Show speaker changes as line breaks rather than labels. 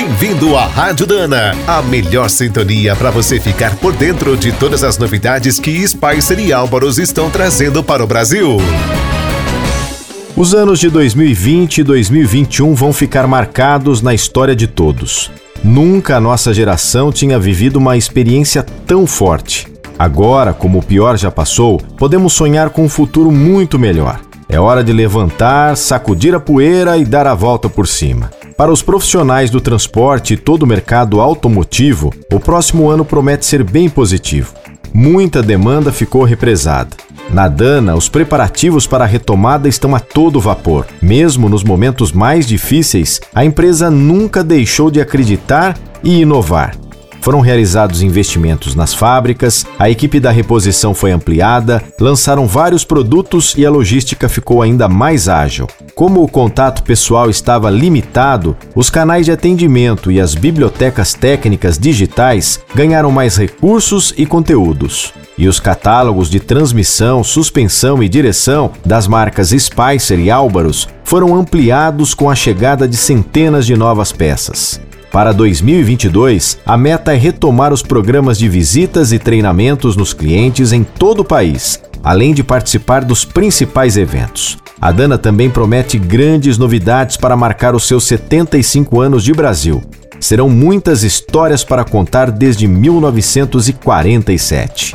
Bem-vindo à Rádio Dana, a melhor sintonia para você ficar por dentro de todas as novidades que Spicer e Álvaros estão trazendo para o Brasil.
Os anos de 2020 e 2021 vão ficar marcados na história de todos. Nunca a nossa geração tinha vivido uma experiência tão forte. Agora, como o pior já passou, podemos sonhar com um futuro muito melhor. É hora de levantar, sacudir a poeira e dar a volta por cima. Para os profissionais do transporte e todo o mercado automotivo, o próximo ano promete ser bem positivo. Muita demanda ficou represada. Na Dana, os preparativos para a retomada estão a todo vapor. Mesmo nos momentos mais difíceis, a empresa nunca deixou de acreditar e inovar. Foram realizados investimentos nas fábricas, a equipe da reposição foi ampliada, lançaram vários produtos e a logística ficou ainda mais ágil. Como o contato pessoal estava limitado, os canais de atendimento e as bibliotecas técnicas digitais ganharam mais recursos e conteúdos. E os catálogos de transmissão, suspensão e direção das marcas Spicer e Álvaros foram ampliados com a chegada de centenas de novas peças. Para 2022, a meta é retomar os programas de visitas e treinamentos nos clientes em todo o país, além de participar dos principais eventos. A Dana também promete grandes novidades para marcar os seus 75 anos de Brasil. Serão muitas histórias para contar desde 1947.